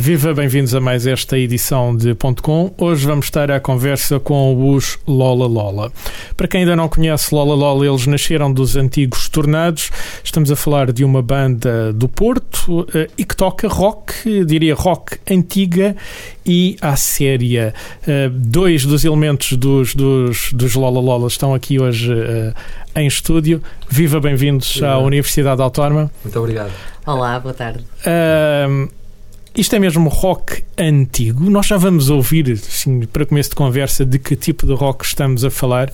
Viva, bem-vindos a mais esta edição de Ponto Com. Hoje vamos estar à conversa com os Lola Lola. Para quem ainda não conhece Lola Lola, eles nasceram dos antigos Tornados. Estamos a falar de uma banda do Porto eh, e que toca rock, diria rock antiga e à séria. Eh, dois dos elementos dos, dos, dos Lola Lola estão aqui hoje eh, em estúdio. Viva, bem-vindos à Universidade Autónoma. Muito obrigado. Olá, boa tarde. Uh, isto é mesmo rock antigo. Nós já vamos ouvir, assim, para começo de conversa, de que tipo de rock estamos a falar.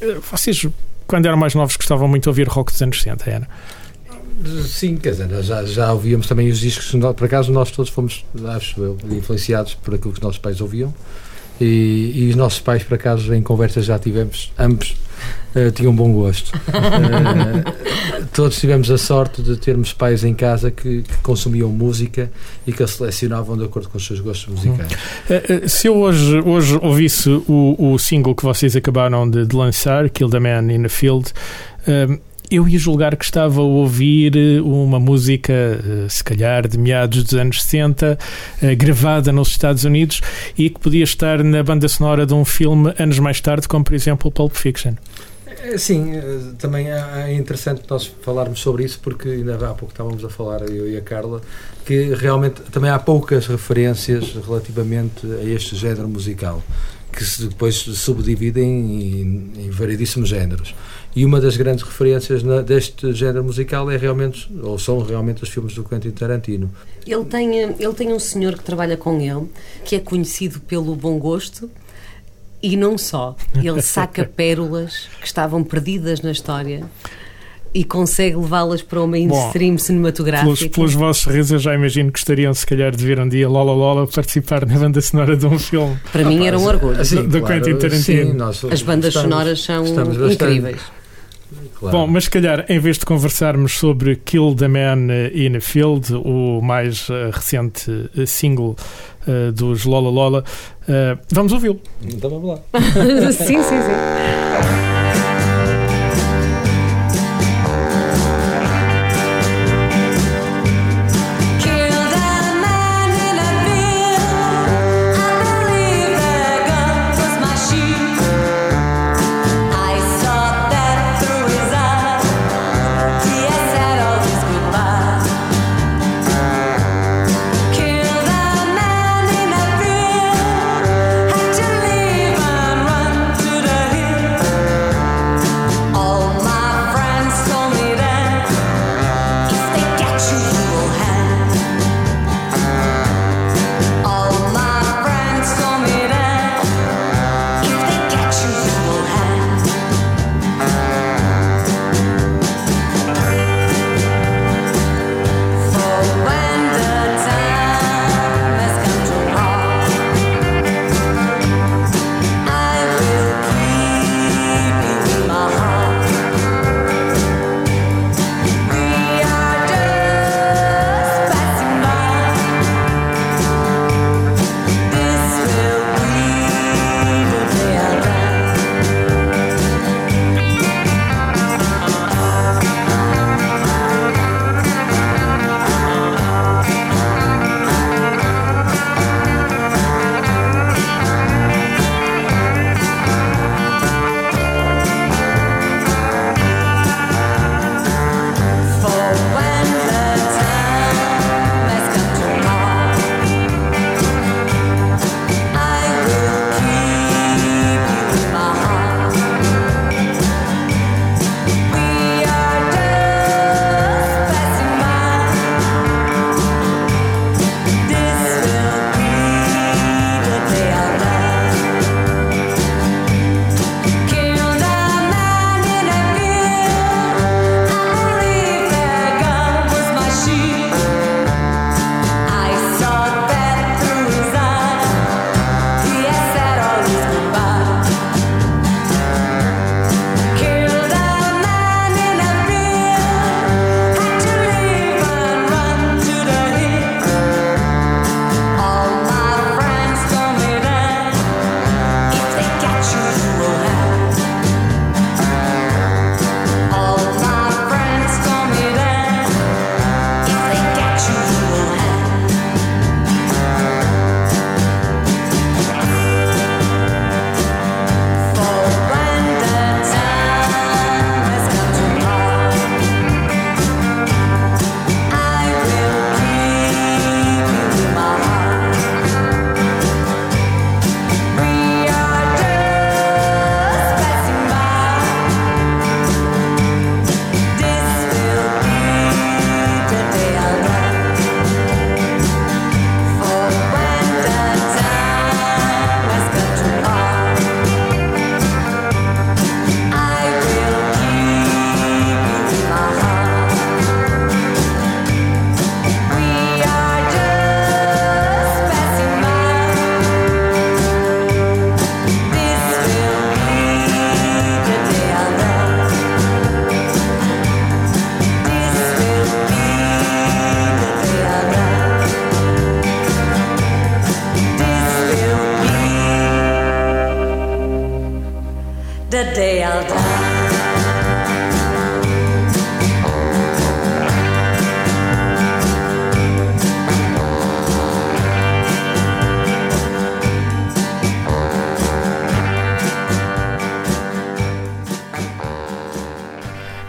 Uh, Vocês, quando eram mais novos, gostavam muito de ouvir rock dos anos 60, era? Sim, quer dizer, já, já ouvíamos também os discos, por acaso nós todos fomos, acho eu, influenciados por aquilo que os nossos pais ouviam. E, e os nossos pais, por acaso, em conversas já tivemos, ambos uh, tinham bom gosto. Uh, todos tivemos a sorte de termos pais em casa que, que, consumiam música e que a selecionavam de acordo com os seus gostos musicais. Uh, se eu hoje, hoje ouvisse o, o single que vocês acabaram de, de lançar, Kill the Man in the Field, eu ia julgar que estava a ouvir uma música, se calhar, de meados dos anos 60, gravada nos Estados Unidos e que podia estar na banda sonora de um filme anos mais tarde, como por exemplo Pulp Fiction. Sim, também é interessante nós falarmos sobre isso porque ainda há pouco estávamos a falar, eu e a Carla, que realmente também há poucas referências relativamente a este género musical, que se depois subdividem em, em variedíssimos géneros. E uma das grandes referências na, deste género musical é realmente, ou são realmente os filmes do Quentin Tarantino. Ele tem, ele tem um senhor que trabalha com ele, que é conhecido pelo bom gosto, e não só. Ele saca pérolas que estavam perdidas na história e consegue levá-las para o mainstream Bom, cinematográfico. Pelos, pelos vossos risos, eu já imagino que gostariam, se calhar, de ver um dia Lola Lola participar na banda sonora de um filme. Para ah, mim era um orgulho. Assim, do, do claro, Quentin Tarantino. Sim, nós, As bandas estamos, sonoras são incríveis. Claro. Bom, mas se calhar, em vez de conversarmos sobre Kill the Man in a Field, o mais uh, recente uh, single uh, dos Lola Lola, vamos ouvi-lo. Então vamos lá. sim, sim, sim.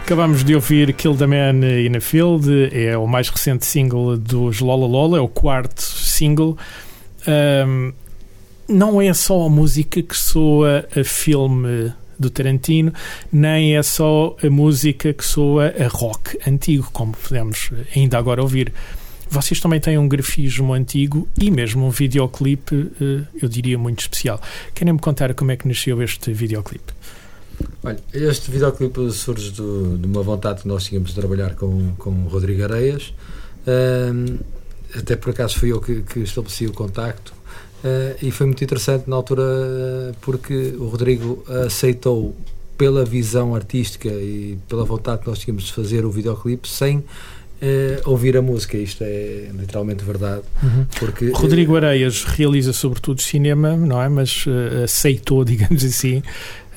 Acabamos de ouvir Kill the Man in a Field, é o mais recente single dos Lola Lola, é o quarto single. Ahm, não é só a música que soa a filme do Tarantino, nem é só a música que soa a rock antigo, como podemos ainda agora ouvir. Vocês também têm um grafismo antigo e mesmo um videoclipe, eh, eu diria, muito especial. Querem-me contar como é que nasceu este videoclipe? Olha, este videoclipe surge do- de uma vontade que nós tínhamos de trabalhar com, com o Rodrigo Areias. Ahm, até por acaso fui eu que, que estabeleci o contacto. Ah, e foi muito interessante na altura ah, porque o Rodrigo aceitou pela visão artística e pela vontade que nós tínhamos de fazer o videoclipe sem eh, ouvir a música. Isto é literalmente verdade. Porque, Rodrigo Areias realiza sobretudo cinema, não é? Mas eh, aceitou, digamos assim,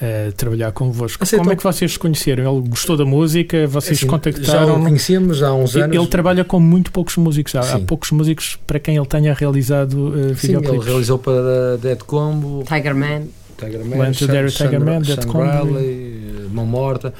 eh, trabalhar convosco. Aceitou. Como é que vocês se conheceram? Ele gostou da música? Vocês assim, Já contactaram? o conhecíamos há uns anos. Ele trabalha com muito poucos músicos. Há, há poucos músicos para quem ele tenha realizado eh, Sim, ele realizou para Dead Combo, Tiger Man. Tiger Man, to Dare Tiger Man, Dead Combo. Riley, Mão Morta.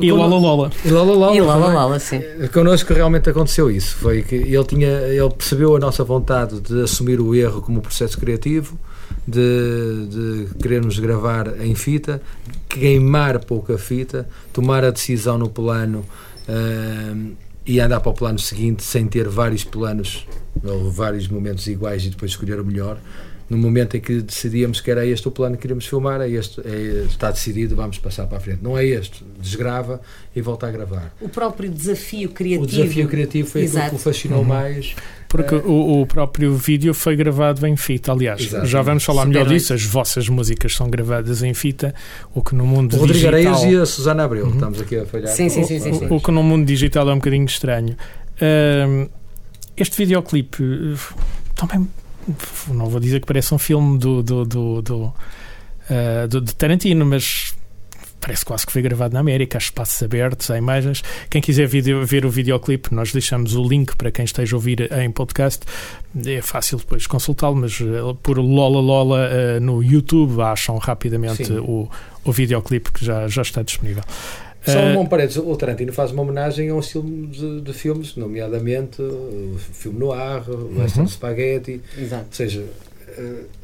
E Lola Lola. E Lola Lola. E Lola. Lola, sim. Eh, Connosco realmente aconteceu isso. Foi que ele tinha, ele percebeu a nossa vontade de assumir o erro como processo criativo, de, de querermos gravar em fita, queimar pouca fita, tomar a decisão no plano ahm, e andar para o plano seguinte sem ter vários planos ou vários momentos iguais e depois escolher o melhor. No momento em que decidíamos que era este o plano que queríamos filmar, é este, é, está decidido, vamos passar para a frente. Não é este, desgrava e volta a gravar. O próprio desafio criativo. O desafio criativo foi aquilo que Exato. o fascinou Uhum. mais. Porque Eh, o, o próprio vídeo foi gravado em fita. Aliás, Exato. já vamos falar melhor disso. As vossas músicas são gravadas em fita, o que no mundo O Rodrigo digital... Areias e a Susana Abreu, Uhum. estamos aqui a falhar. Sim, sim, sim, sim. O, o que no mundo digital é um bocadinho estranho. Ahm, este videoclipe eh, também não vou dizer que parece um filme do, do, do, do, ah, do- de Tarantino, mas parece quase que foi gravado na América, há espaços abertos, há imagens. Quem quiser video- ver o videoclipe, nós deixamos o link para quem esteja a ouvir em podcast. É fácil depois consultá-lo, mas eh, por Lola Lola eh, no YouTube acham rapidamente Sim. o, o videoclipe que já, já está disponível. Só Ah, um bom parênteses, o Tarantino faz uma homenagem a um estilo de, de filmes, nomeadamente o filme noir, o Uhum. western spaghetti, Exato. ou seja, eh,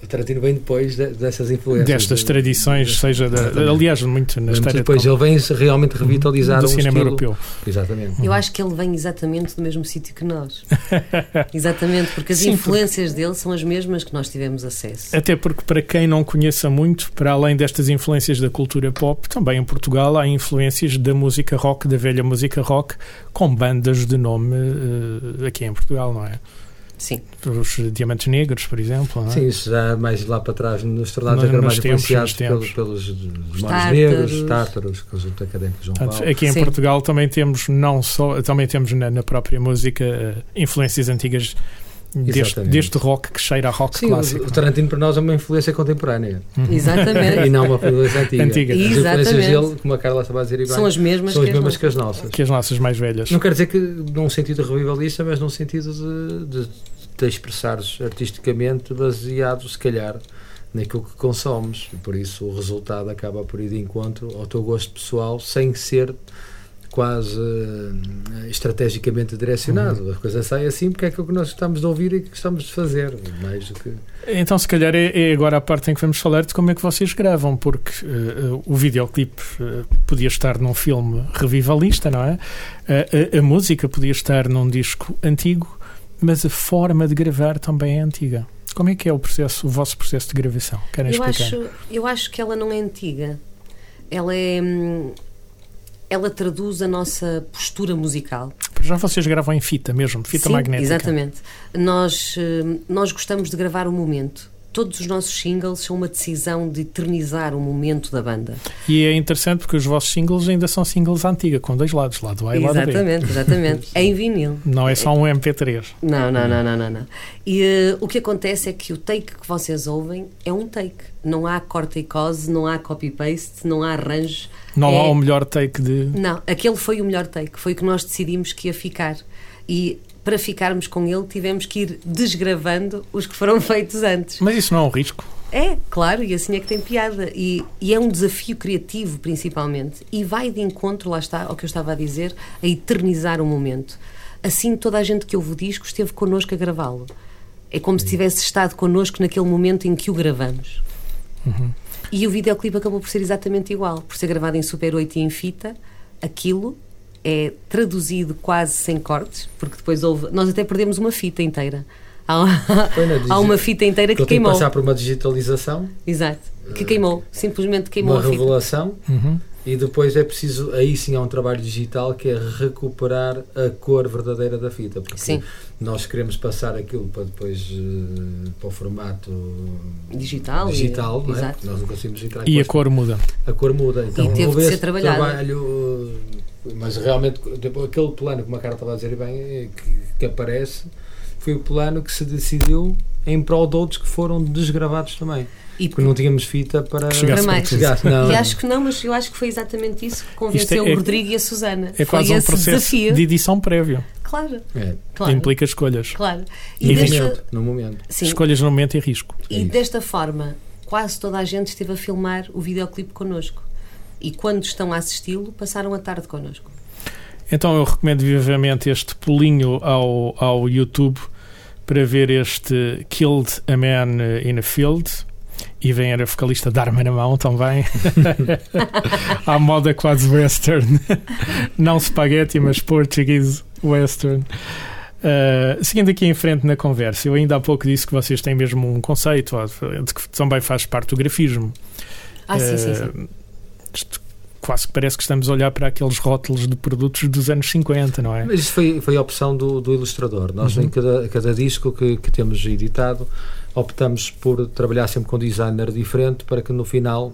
o Tarantino vem depois de- dessas influências. destas de- tradições, de- seja da, aliás, muito na história depois de, ele vem realmente revitalizar do um cinema estilo. europeu. Exatamente. Eu acho que ele vem exatamente do mesmo sítio que nós. exatamente, porque as Sim, influências dele são as mesmas que nós tivemos acesso. Até porque, para quem não conheça muito, para além destas influências da cultura pop, também em Portugal há influências da música rock, da velha música rock, com bandas de nome eh, aqui em Portugal, não é? Sim. Os Diamantes Negros, por exemplo. Não é? Sim, isso já mais lá para trás, nos tornados a mais tempos, influenciados pelos, pelos tártaros. Negros, Tártaros, conjunto académico João Portanto, Paulo. aqui em Sim. Portugal também temos não só também temos na, na própria música eh, influências antigas deste, deste rock que cheira a rock Sim, clássico. o, Tarantino para nós é uma influência contemporânea Uhum. e Exatamente. não uma influência antiga. Antiga. As influências Exatamente. dele, como a Carla estava a dizer, e São as mesmas são as que mesmas as que as nossas. Que as nossas mais velhas. Não quer dizer que num sentido revivalista, mas num sentido de, de, de expressares artisticamente baseado, se calhar, naquilo que consomes. E por isso o resultado acaba por ir de encontro ao teu gosto pessoal, sem ser quase eh, estrategicamente direcionado. A coisa sai assim porque é aquilo que nós gostamos de ouvir e que gostamos de fazer. Mais do que. Então, se calhar, é, é agora a parte em que vamos falar de como é que vocês gravam, porque eh, o videoclipe eh, podia estar num filme revivalista, não é? A, a música podia estar num disco antigo, mas a forma de gravar também é antiga. Como é que é o processo, o vosso processo de gravação? Querem Eu explicar? acho, eu acho que ela não é antiga. Ela é. Ela traduz a nossa postura musical. Já vocês gravam em fita mesmo, fita Sim, magnética. Exatamente. Nós, hum, nós gostamos de gravar o momento. Todos os nossos singles são uma decisão de eternizar o momento da banda. E é interessante porque os vossos singles ainda são singles antiga, com dois lados, lado A e lado B. exatamente, exatamente. Em vinil. Não é só um MP3. Não, não, não, não, não. não. E eh, o que acontece é que o take que vocês ouvem é um take. Não há corta e cose, não há copy-paste, não há arranjos. Não É- há o melhor take de. Não, aquele foi o melhor take. Foi o que nós decidimos que ia ficar. E para ficarmos com ele tivemos que ir desgravando os que foram feitos antes. Mas isso não é um risco. É, claro, e assim é que tem piada. E, e é um desafio criativo, principalmente. E vai de encontro, lá está, ao que eu estava a dizer, a eternizar o momento. Assim, toda a gente que ouve o disco esteve connosco a gravá-lo. É como se tivesse estado connosco naquele momento em que o gravamos. E o videoclipe acabou por ser exatamente igual. Por ser gravado em Super 8 e em fita, aquilo é traduzido quase sem cortes, porque depois houve. Nós até perdemos uma fita inteira. Há, há uma fita inteira que que queimou. passar por uma digitalização, Exato. Que queimou. Simplesmente queimou uma a fita. revelação Uhum. e depois é preciso, aí sim há um trabalho digital que é recuperar a cor verdadeira da fita, porque Sim. nós queremos passar aquilo para depois eh, para o formato Digital. e- digital, não é? Exato. Nós não conseguimos entrar E a cor muda. a cor muda. Então, teve houve de ser trabalhado. trabalho, mas realmente aquele plano que o cara estava a dizer bem, eh, que, que aparece, foi o plano que se decidiu em prol de outros que foram desgravados também. E, Porque não tínhamos fita para Para mais. chegasse. Não, e acho que não, mas eu acho que foi exatamente isso que convenceu Isto é- o Rodrigo e a Susana. É foi quase um esse processo desafio. de edição prévio. Claro, É, claro. Implica escolhas. Claro. no E desta- momento, no momento. sim, Escolhas no momento e risco. É e isso. desta forma, quase toda a gente esteve a filmar o videoclipe connosco. E quando estão a assisti-lo, passaram a tarde connosco. Então eu recomendo vivamente este pulinho ao, ao YouTube para ver este Killed a Man in a Field e vem a vocalista de arma na mão também. à moda quase western. Não spaghetti, mas português western. Uh, seguindo aqui em frente na conversa, eu ainda há pouco disse que vocês têm mesmo um conceito ó, de que também faz parte do grafismo. Ah, sim, sim, sim. Isto quase que parece que estamos a olhar para aqueles rótulos de produtos dos anos 50, não é? Mas isso foi, foi a opção do, do ilustrador. Nós, Uhum. em cada, cada disco que, que temos editado, optamos por trabalhar sempre com um designer diferente para que no final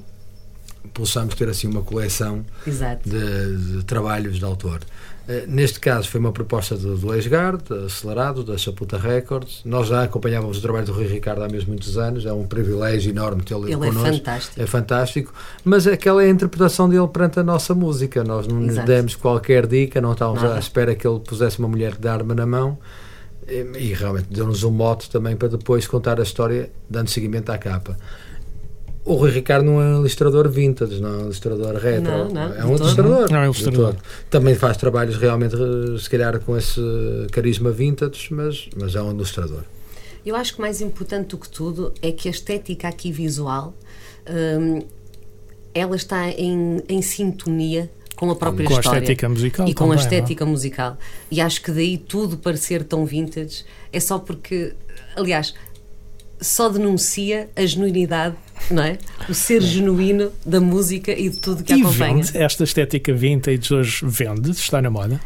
possamos ter assim uma coleção Exato. de, de trabalhos de autor. Eh, Neste caso foi uma proposta do, do Esgard, acelerado, da Chaputa Records. Nós já acompanhávamos o trabalho do Rui Ricardo há mesmo muitos anos, é um privilégio enorme tê-lo Ele é connosco. fantástico. É fantástico, mas aquela é a interpretação dele perante a nossa música. Nós não lhe demos qualquer dica, não estávamos Nada. à espera que ele pusesse uma mulher de arma na mão e, e realmente deu-nos um mote também para depois contar a história, dando seguimento à capa. O Rui Ricardo não é um ilustrador vintage, não é um ilustrador retro. Não, não, é um ilustrador. Não é um ilustrador. Também faz trabalhos realmente, se calhar, com esse carisma vintage, mas, mas é um ilustrador. Eu acho que mais importante do que tudo é que a estética aqui visual hum, ela está em, em sintonia com a própria Com a história. estética musical e com também, a não é? estética musical. E acho que daí tudo parecer tão vintage é só porque, aliás, só denuncia a genuinidade, não é? O ser genuíno da música e de tudo que E acompanha. vende, esta estética vintage hoje vende, está na moda.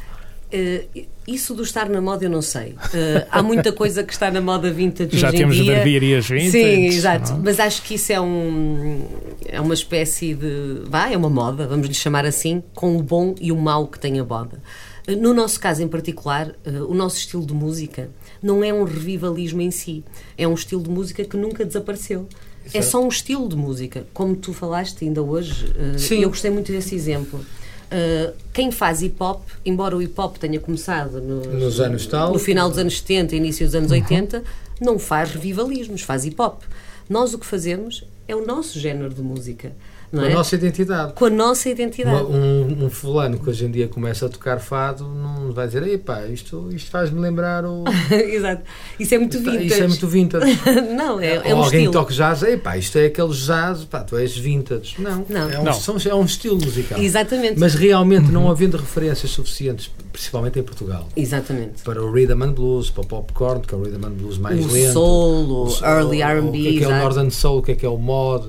Eh, isso do estar na moda eu não sei. Eh, há muita coisa que está na moda vintage Já hoje temos em dia. barbearias vintage. Sim, exato. não é? Mas acho que isso é um é uma espécie de, vá, é uma moda, vamos lhe chamar assim, com o bom e o mau que tem a moda. Eh, No nosso caso em particular, o nosso estilo de música não é um revivalismo em si, é um estilo de música que nunca desapareceu. É só um estilo de música, como tu falaste ainda hoje. Sim. Eu gostei muito desse exemplo. Uh, quem faz hip hop, embora o hip hop tenha começado nos, Nos anos tal. no final dos anos 70, início dos anos 80, não faz revivalismos, faz hip hop. Nós o que fazemos é o nosso género de música, não A é? nossa identidade. Com a nossa identidade. Uma- um, um fulano que hoje em dia começa a tocar fado não vai dizer, epá, isto, isto faz-me lembrar o. Exato. Isso é muito vintage. Isso é muito vintage. não, é, é Ou um alguém estilo. toca jazz, epá, isto é aquele jazz, pá, tu és vintage. Não, Não. É, um, Não. são- é um estilo musical. Exatamente. Mas realmente não havendo referências suficientes, principalmente em Portugal, Exatamente. para o rhythm and blues, para o popcorn, que é o rhythm and blues mais O lento. soul, o soul, early R&B, O que é, que é o northern soul, o que é que é o mod.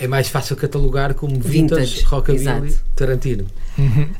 É mais fácil catalogar como vintage, Vintage, rockabilly, exato. Tarantino.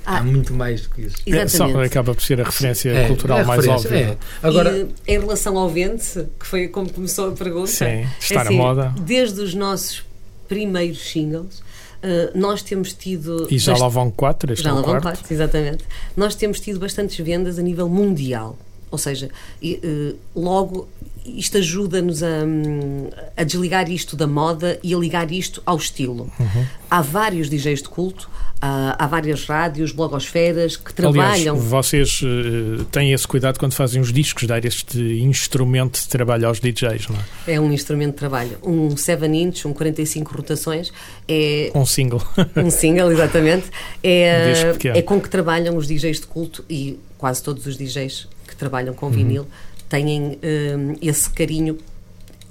Há Ah, muito mais do que isso. É, só Exatamente. acaba por ser a referência É, cultural é a mais referência, óbvia. é. Agora, E, em relação ao Vente, que foi como começou a pergunta, Sim, está é na assim, moda. Desde os nossos primeiros singles, eh, nós temos tido. E já bast- lá vão quatro, este Já é lá o vão quatro, exatamente. Nós temos tido bastantes vendas a nível mundial. Ou seja, eh, logo isto ajuda-nos a, hum, a desligar isto da moda e a ligar isto ao estilo. Uhum. Há vários DJs de culto, há, há várias rádios, blogosferas que Aliás, trabalham. vocês eh, têm esse cuidado quando fazem os discos, dar este instrumento de trabalho aos DJs, não é? É um instrumento de trabalho. Um 7 inch, um 45 rotações, é Um single. um single, exatamente. Um É, pequeno. é com que trabalham os DJs de culto e quase todos os DJs trabalham com vinil têm hum, esse carinho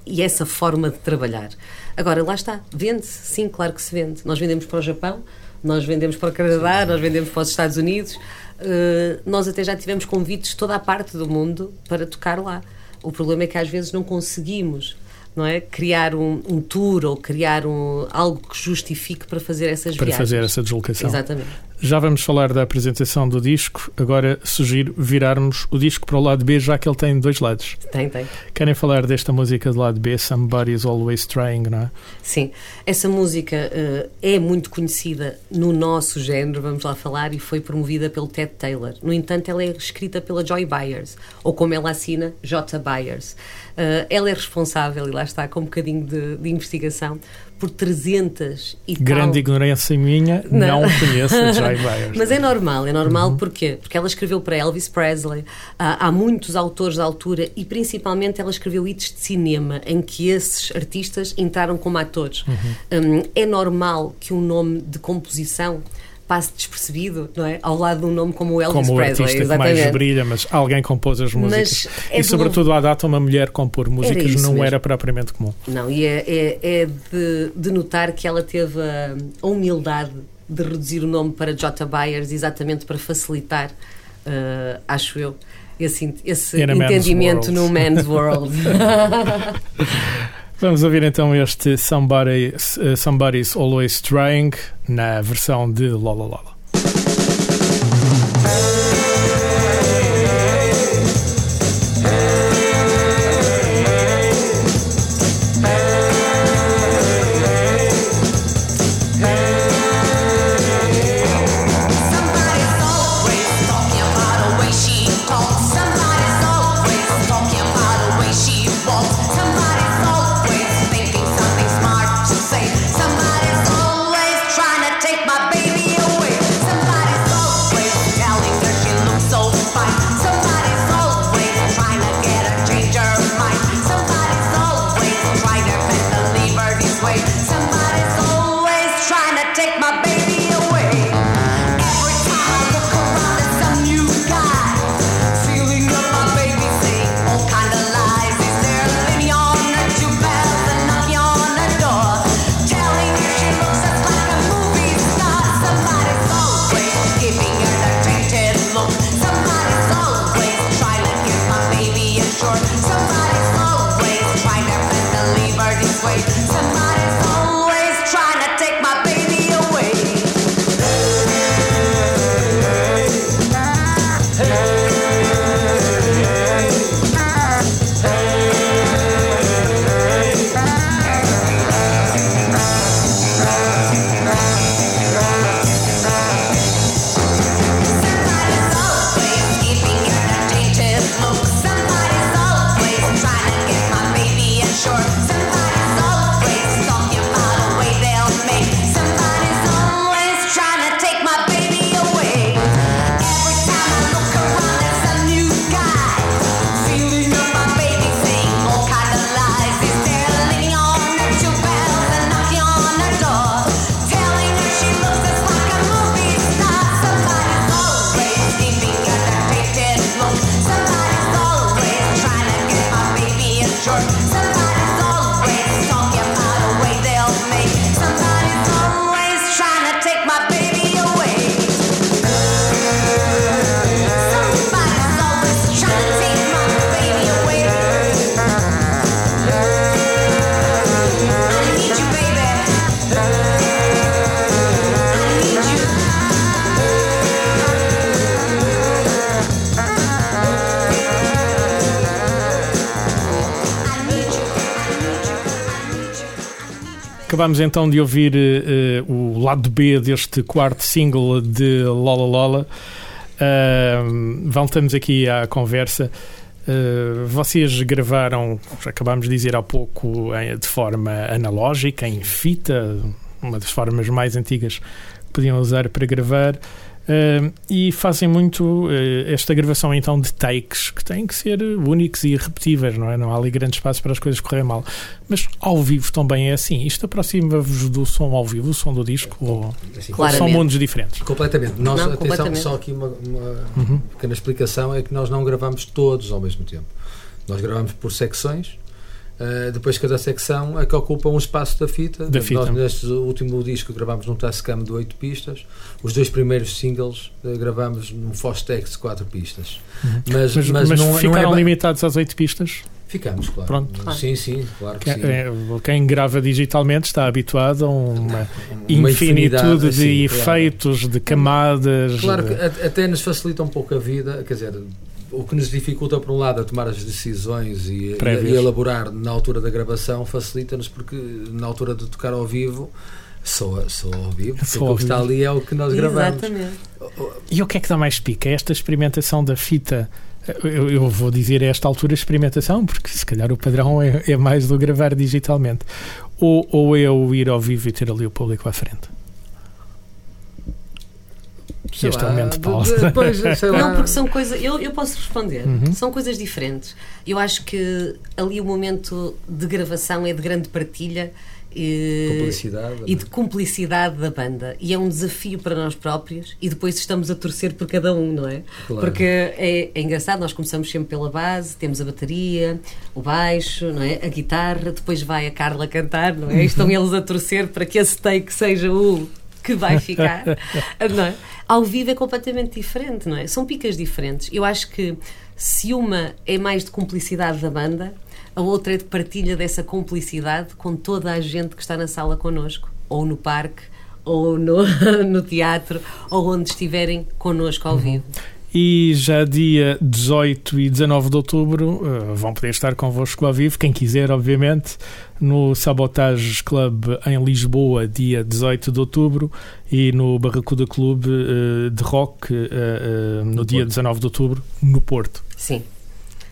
e essa forma de trabalhar. Agora, lá está, vende-se, sim, claro que se vende. Nós vendemos para o Japão, nós vendemos para o Canadá, nós vendemos para os Estados Unidos, Uh, nós até já tivemos convites de toda a parte do mundo para tocar lá. O problema é que às vezes não conseguimos não é? criar um, um tour ou criar um, algo que justifique para fazer essas para viagens. fazer essa deslocação. Exatamente. Já vamos falar da apresentação do disco. Agora sugiro virarmos o disco para o lado B, já que ele tem dois lados. Tem, tem. Querem falar desta música do lado B, Somebody's Always Trying, não é? Sim, essa música eh, é muito conhecida no nosso género, vamos lá falar, e foi promovida pelo Ted Taylor. No entanto, ela é escrita pela Joy Byers, ou como ela assina, J. Byers. Eh, ela é responsável, e lá está, com um bocadinho de, de investigação, por 300 e Grande tal... ignorância minha, não, Não. conheço Joy Byers. Mas é normal, é normal porquê? Porque ela escreveu para Elvis Presley, há, há muitos autores da altura e principalmente ela escreveu hits de cinema em que esses artistas entraram como atores. Hum, é normal que um nome de composição passe despercebido, não é? Ao lado de um nome como o Elvis como o Presley, artista que mais exatamente. brilha, mas alguém compôs as músicas. é e sobretudo à data uma mulher compor músicas isso não mesmo. era propriamente comum. Não, e é, é, é de, de notar que ela teve a, a humildade de reduzir o nome para J. Byers exatamente para facilitar, eh, acho eu, esse, esse entendimento no man's world. Vamos ouvir então este Somebody, uh, Somebody's Always Trying na versão de Lola Lola. Acabámos então de ouvir eh, o lado B deste quarto single de Lola Lola. Uh, voltamos aqui à conversa. Uh, vocês gravaram, acabámos de dizer há pouco, em- de forma analógica, em fita, uma das formas mais antigas que podiam usar para gravar. Uh, e fazem muito uh, esta gravação então de takes que têm que ser únicos e irrepetíveis, não é? Não há ali grande espaço para as coisas correrem mal. Mas ao vivo também é assim. Isto aproxima-vos do som ao vivo, o som do disco, ou Claro. são mundos diferentes? Completamente. Nós, Não, atenção, completamente. só aqui uma, uma Uhum. pequena explicação: é que nós não gravamos todos ao mesmo tempo. Nós gravamos por secções. Uh, depois cada secção é que ocupa um espaço da fita. Da fita. Nós neste último disco gravamos num Tascam de 8 pistas. Os dois primeiros singles uh, gravamos num Fostex de 4 pistas. Mas, Mas, mas mas não, ficaram não é... limitados às oito pistas? Ficamos, claro. Pronto. Claro. Sim, sim, claro que Quem, sim. é, quem grava digitalmente está habituado a uma Uma infinitude infinidade, de efeitos, de camadas. Claro que de- até nos facilita um pouco a vida, quer dizer, o que nos dificulta, por um lado, a tomar as decisões e, e, elaborar na altura da gravação, facilita-nos porque na altura de tocar ao vivo, só, só ao vivo, Só ao o que está ali é o que nós gravamos. Exatamente. E o que é que dá mais pica? É Esta experimentação da fita. Eu, eu vou dizer a esta altura experimentação, porque se calhar o padrão é, é mais do gravar digitalmente. Ou, ou é o ir ao vivo e ter ali o público à frente? Sei Este é lá, momento de de- pausa. depois, sei lá. Não, porque são coisas. Eu, eu posso responder. Uhum. São coisas diferentes. Eu acho que ali o momento de gravação é de grande partilha e, e de cumplicidade da banda. E é um desafio para nós próprios e depois estamos a torcer por cada um, não é? Claro. Porque é, é engraçado, nós começamos sempre pela base, temos a bateria, o baixo, não é? A guitarra, depois vai a Carla cantar, não é? E estão eles a torcer para que esse take seja o que vai ficar. não é? Ao vivo é completamente diferente, não é? São picas diferentes. Eu acho que se uma é mais de cumplicidade da banda, a outra é de partilha dessa cumplicidade com toda a gente que está na sala connosco, ou no parque, ou no, no teatro, ou onde estiverem connosco ao vivo. E já dia 18 e 19 de outubro eh, vão poder estar convosco ao vivo, quem quiser, obviamente, no Sabotage Club em Lisboa, dia 18 de outubro, e no Barracuda Clube eh, de Rock, eh, no dia 19 de outubro, no Porto. Sim.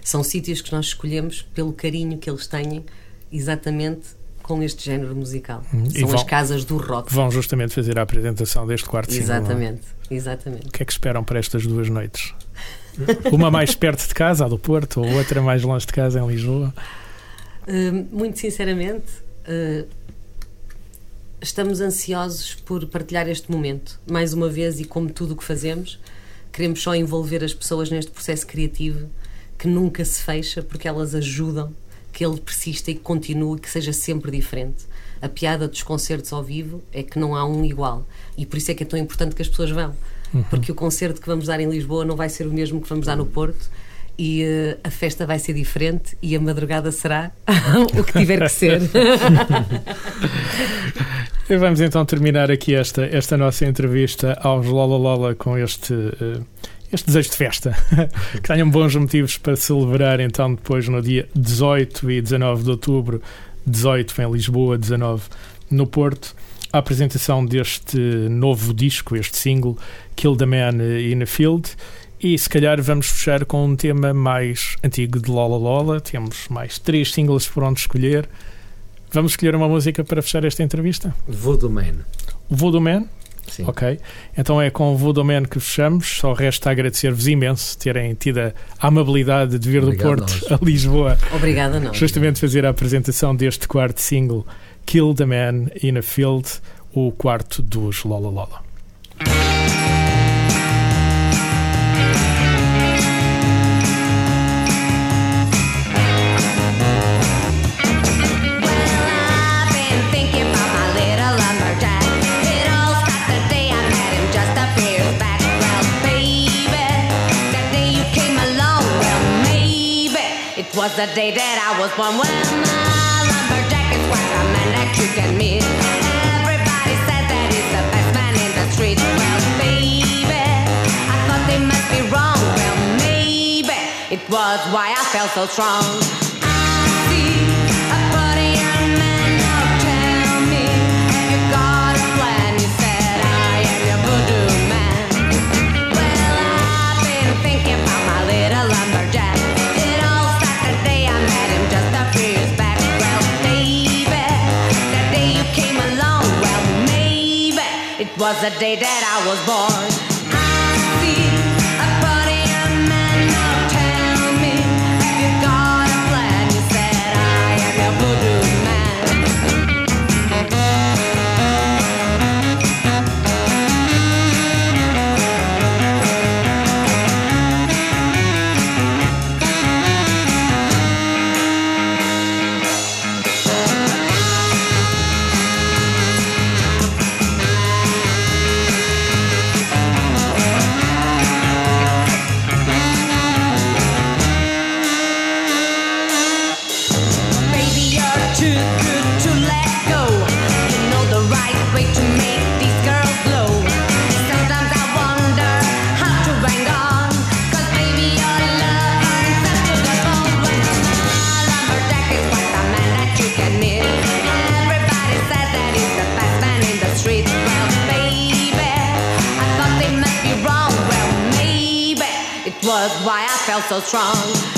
São sítios que nós escolhemos pelo carinho que eles têm exatamente com este género musical. Hum, e São vão- as casas do rock. Vão justamente fazer a apresentação deste quarto single, é? Exatamente, exatamente. O que é que esperam para estas duas noites? Uma mais perto de casa, a do Porto, ou outra mais longe de casa, em Lisboa? Uh, muito sinceramente, uh, estamos ansiosos por partilhar este momento. Mais uma vez, e como tudo o que fazemos, queremos só envolver as pessoas neste processo criativo que nunca se fecha porque elas ajudam que ele persista e que continue, que seja sempre diferente. A piada dos concertos ao vivo é que não há um igual e por isso é que é tão importante que as pessoas vão. Porque o concerto que vamos dar em Lisboa não vai ser o mesmo que vamos dar no Porto e eh, a festa vai ser diferente e a madrugada será o que tiver que ser. Vamos então terminar aqui esta, esta nossa entrevista aos Lola Lola com este, eh, este desejo de festa. que tenham bons motivos para celebrar então depois no dia 18 e 19 de outubro, 18 em Lisboa, 19 no Porto, a apresentação deste novo disco, este single, Kill the Man in a Field. E se calhar vamos fechar com um tema mais antigo de Lola Lola. Temos mais três singles por onde escolher. Vamos escolher uma música para fechar esta entrevista? Voodoo Man. O Voodoo Man? Sim. Ok. Então é com o Voodoo Man que fechamos. Só resta agradecer-vos imenso terem tido a amabilidade de vir Obrigado, do Porto nós. a Lisboa Obrigada, não. justamente fazer a apresentação deste quarto single Kill the Man in a Field, o quarto dos Lola Lola. The day that I was born. Well, my lumberjack is quite a man that you can meet. Everybody says that he's the best man in the street. Well, baby, I thought they must be wrong. Well, maybe it was why I felt so strong. was the day that I was born. so strong.